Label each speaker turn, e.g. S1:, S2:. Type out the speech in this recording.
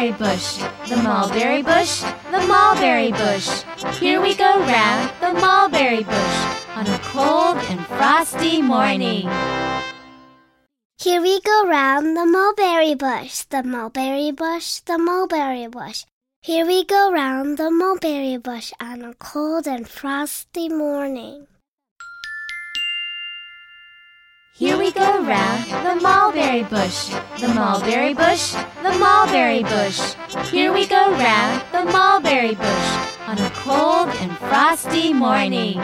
S1: mulberry bush, the mulberry bush, the mulberry bush. Here we go round the mulberry bush on a cold and frosty morning.
S2: Here we go round the mulberry bush, the mulberry bush, the mulberry bush. Here we go round the mulberry bush on a cold and frosty morning.
S1: Here we go round mulberry bush, the mulberry bush, the mulberry bush. Here we go round the mulberry bush on a cold and frosty morning.